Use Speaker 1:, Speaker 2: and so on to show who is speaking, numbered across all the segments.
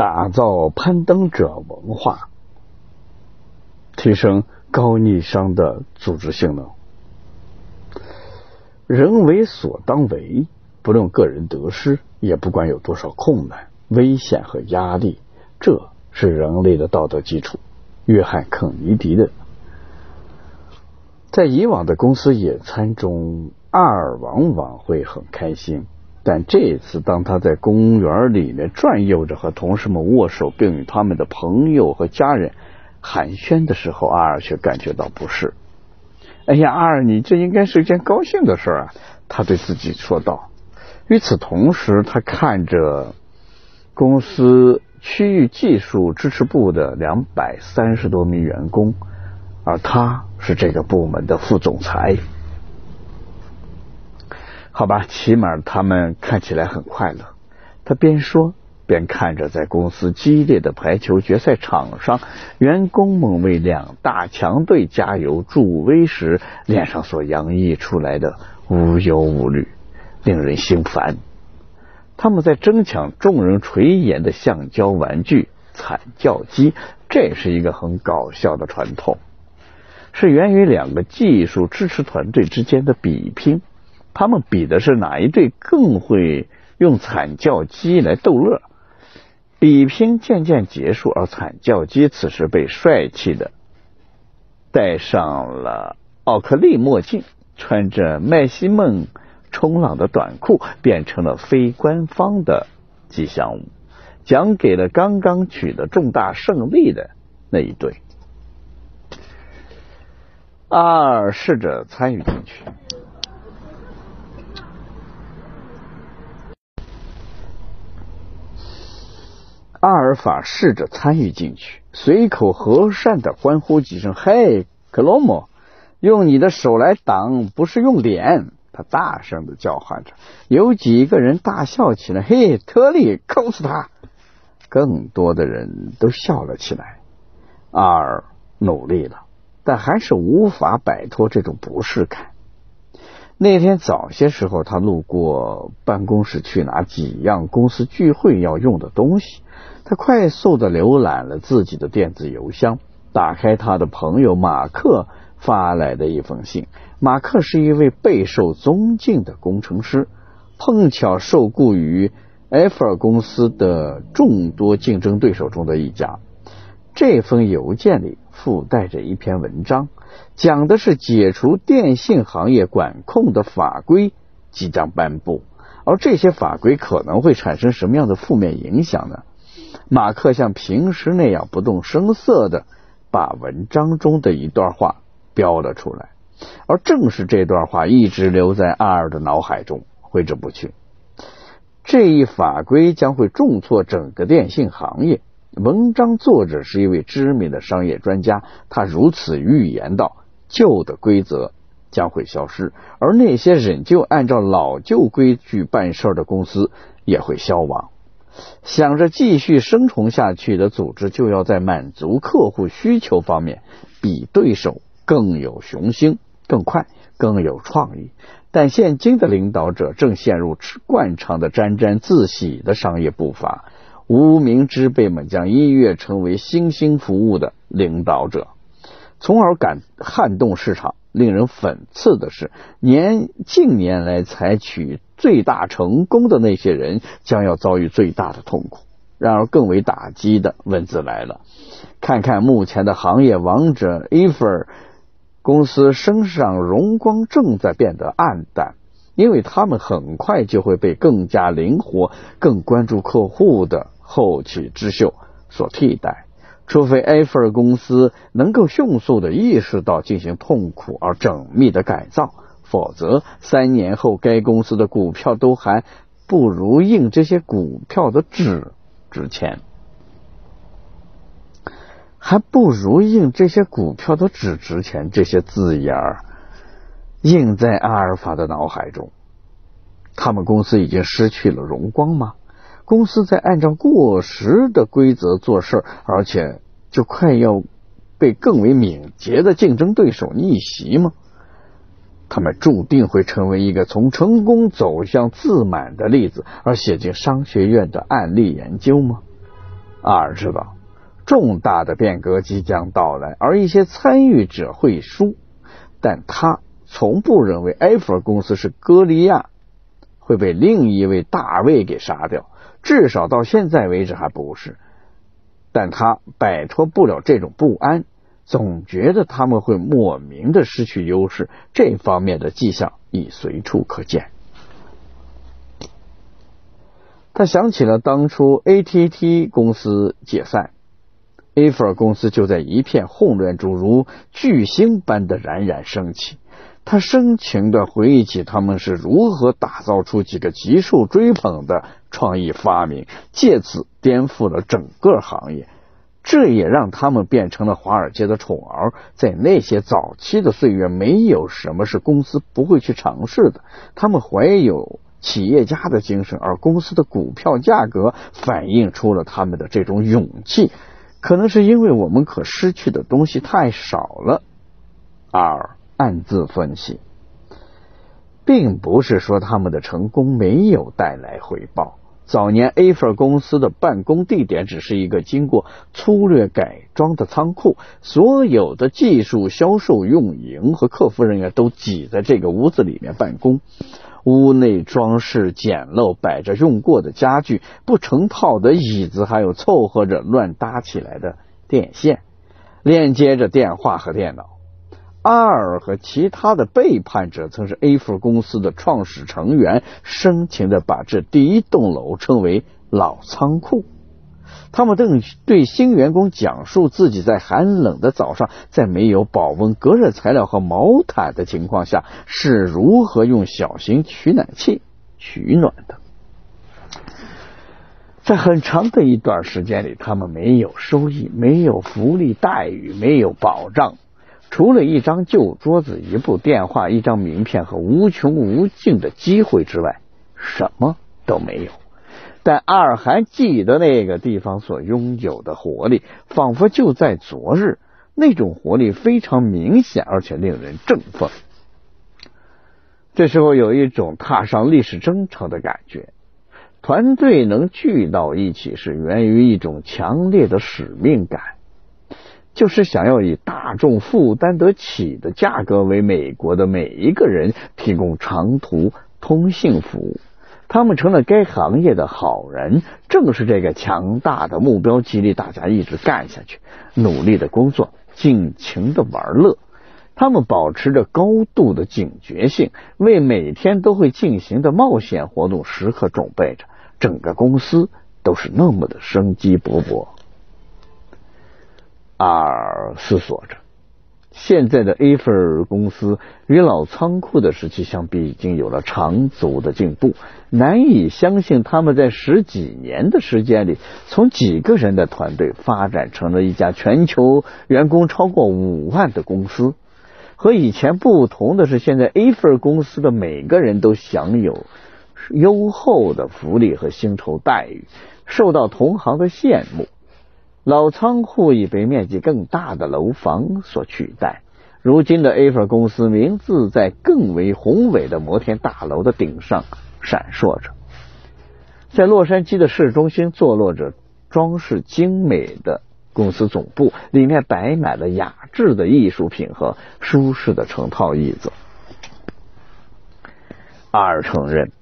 Speaker 1: 打造攀登者文化，提升高逆商的组织性能。人为所当为，不论个人得失，也不管有多少困难、危险和压力，这是人类的道德基础。约翰·肯尼迪的，在以往的公司野餐中，阿尔往往会很开心。但这次，当他在公园里面转悠着，和同事们握手，并与他们的朋友和家人寒暄的时候，阿尔却感觉到不适。哎呀，阿尔，你这应该是一件高兴的事啊！他对自己说道。与此同时，他看着公司区域技术支持部的两百三十多名员工，而他是这个部门的副总裁。好吧，起码他们看起来很快乐。他边说边看着在公司激烈的排球决赛场上，员工们为两大强队加油助威时脸上所洋溢出来的无忧无虑，令人心烦。他们在争抢众人垂涎的橡胶玩具惨叫机，这是一个很搞笑的传统，是源于两个技术支持团队之间的比拼。他们比的是哪一队更会用惨叫鸡来逗乐。比拼渐渐结束，而惨叫鸡此时被帅气的戴上了奥克利墨镜，穿着麦西梦冲浪的短裤，变成了非官方的吉祥物，奖给了刚刚取得重大胜利的那一队。阿尔试着参与进去。阿尔法试着参与进去，随口和善的欢呼几声：“嘿，克罗姆，用你的手来挡，不是用脸！”他大声的叫唤着。有几个人大笑起来：“嘿，特利，扣死他！”更多的人都笑了起来。阿尔努力了，但还是无法摆脱这种不适感。那天早些时候，他路过办公室去拿几样公司聚会要用的东西。他快速的浏览了自己的电子邮箱，打开他的朋友马克发来的一封信。马克是一位备受尊敬的工程师，碰巧受雇于埃菲尔公司的众多竞争对手中的一家。这封邮件里附带着一篇文章。讲的是解除电信行业管控的法规即将颁布，而这些法规可能会产生什么样的负面影响呢？马克像平时那样不动声色的把文章中的一段话标了出来，而正是这段话一直留在阿尔的脑海中挥之不去。这一法规将会重挫整个电信行业。文章作者是一位知名的商业专家，他如此预言道：“旧的规则将会消失，而那些仍旧按照老旧规矩办事的公司也会消亡。想着继续生存下去的组织，就要在满足客户需求方面比对手更有雄心、更快、更有创意。但现今的领导者正陷入惯常的沾沾自喜的商业步伐。”无名之辈们将一跃成为新兴服务的领导者，从而敢撼动市场。令人讽刺的是，年近年来采取最大成功的那些人，将要遭遇最大的痛苦。然而，更为打击的文字来了：看看目前的行业王者埃菲尔公司身上荣光正在变得暗淡，因为他们很快就会被更加灵活、更关注客户的。后起之秀所替代，除非埃菲尔公司能够迅速的意识到进行痛苦而缜密的改造，否则三年后该公司的股票都还不如印这些股票的纸值钱，还不如印这些股票的纸值钱。这些字眼儿印在阿尔法的脑海中，他们公司已经失去了荣光吗？公司在按照过时的规则做事，而且就快要被更为敏捷的竞争对手逆袭吗？他们注定会成为一个从成功走向自满的例子，而写进商学院的案例研究吗？阿尔知道，重大的变革即将到来，而一些参与者会输，但他从不认为埃弗尔公司是歌利亚会被另一位大卫给杀掉，至少到现在为止还不是。但他摆脱不了这种不安，总觉得他们会莫名的失去优势，这方面的迹象已随处可见。他想起了当初 ATT 公司解散，A 弗尔公司就在一片混乱中如巨星般的冉冉升起。他深情的回忆起他们是如何打造出几个极受追捧的创意发明，借此颠覆了整个行业。这也让他们变成了华尔街的宠儿。在那些早期的岁月，没有什么是公司不会去尝试的。他们怀有企业家的精神，而公司的股票价格反映出了他们的这种勇气。可能是因为我们可失去的东西太少了。二。暗自分析，并不是说他们的成功没有带来回报。早年 A 弗公司的办公地点只是一个经过粗略改装的仓库，所有的技术、销售、运营和客服人员都挤在这个屋子里面办公。屋内装饰简陋，摆着用过的家具、不成套的椅子，还有凑合着乱搭起来的电线，连接着电话和电脑。阿尔和其他的背叛者曾是 A 弗公司的创始成员，深情的把这第一栋楼称为“老仓库”。他们正对新员工讲述自己在寒冷的早上，在没有保温、隔热材料和毛毯的情况下，是如何用小型取暖器取暖的。在很长的一段时间里，他们没有收益，没有福利待遇，没有保障。除了一张旧桌子、一部电话、一张名片和无穷无尽的机会之外，什么都没有。但阿尔还记得那个地方所拥有的活力，仿佛就在昨日。那种活力非常明显，而且令人振奋。这时候有一种踏上历史征程的感觉。团队能聚到一起，是源于一种强烈的使命感。就是想要以大众负担得起的价格，为美国的每一个人提供长途通信服务。他们成了该行业的好人。正是这个强大的目标，激励大家一直干下去，努力的工作，尽情的玩乐。他们保持着高度的警觉性，为每天都会进行的冒险活动时刻准备着。整个公司都是那么的生机勃勃。阿尔思索着，现在的 A 弗尔公司与老仓库的时期相比，已经有了长足的进步。难以相信，他们在十几年的时间里，从几个人的团队发展成了一家全球员工超过五万的公司。和以前不同的是，现在 A 弗尔公司的每个人都享有优厚的福利和薪酬待遇，受到同行的羡慕。老仓库已被面积更大的楼房所取代。如今的 A 弗公司名字在更为宏伟的摩天大楼的顶上闪烁着。在洛杉矶的市中心坐落着装饰精美的公司总部，里面摆满了雅致的艺术品和舒适的成套椅子。阿尔承认，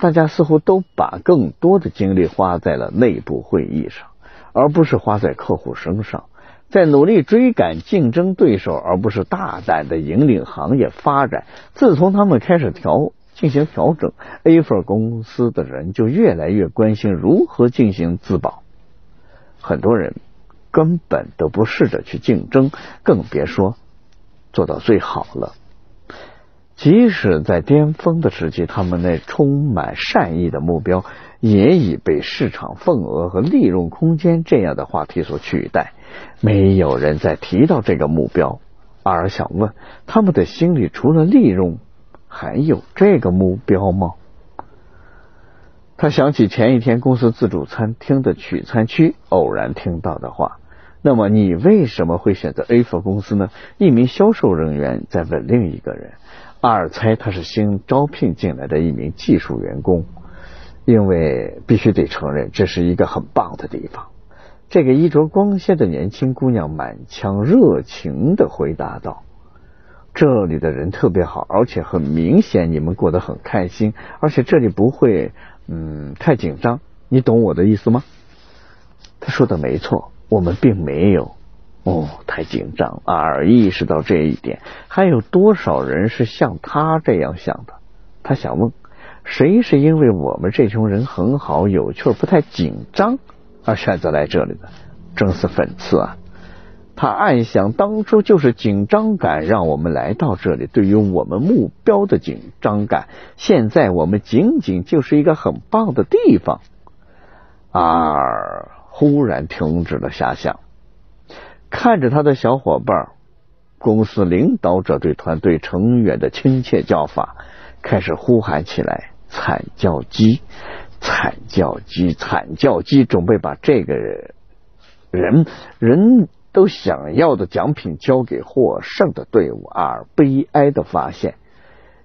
Speaker 1: 大家似乎都把更多的精力花在了内部会议上。而不是花在客户身上，在努力追赶竞争对手，而不是大胆的引领行业发展。自从他们开始调进行调整，A 弗公司的人就越来越关心如何进行自保。很多人根本都不试着去竞争，更别说做到最好了。即使在巅峰的时期，他们那充满善意的目标也已被市场份额和利润空间这样的话题所取代。没有人再提到这个目标。阿尔想问：他们的心里除了利润，还有这个目标吗？他想起前一天公司自助餐厅的取餐区偶然听到的话。那么，你为什么会选择 A 福公司呢？一名销售人员在问另一个人。阿尔猜他是新招聘进来的一名技术员工，因为必须得承认这是一个很棒的地方。这个衣着光鲜的年轻姑娘满腔热情的回答道：“这里的人特别好，而且很明显你们过得很开心，而且这里不会嗯太紧张，你懂我的意思吗？”他说的没错，我们并没有哦太紧张。阿尔意识到这一点，还有多少人是像他这样想的？他想问：谁是因为我们这群人很好、有趣、不太紧张？而选择来这里的，真是讽刺啊！他暗想，当初就是紧张感让我们来到这里，对于我们目标的紧张感。现在我们仅仅就是一个很棒的地方。阿尔忽然停止了遐想，看着他的小伙伴，公司领导者对团队成员的亲切叫法，开始呼喊起来：“惨叫鸡！”惨叫鸡，惨叫鸡，准备把这个人人都想要的奖品交给获胜的队伍。而悲哀的发现，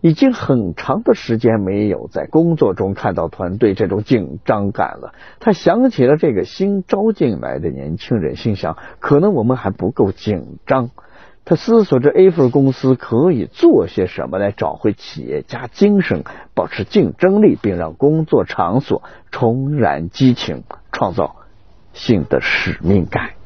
Speaker 1: 已经很长的时间没有在工作中看到团队这种紧张感了。他想起了这个新招进来的年轻人，心想：可能我们还不够紧张。他思索着 A 份公司可以做些什么来找回企业家精神，保持竞争力，并让工作场所重燃激情，创造新的使命感。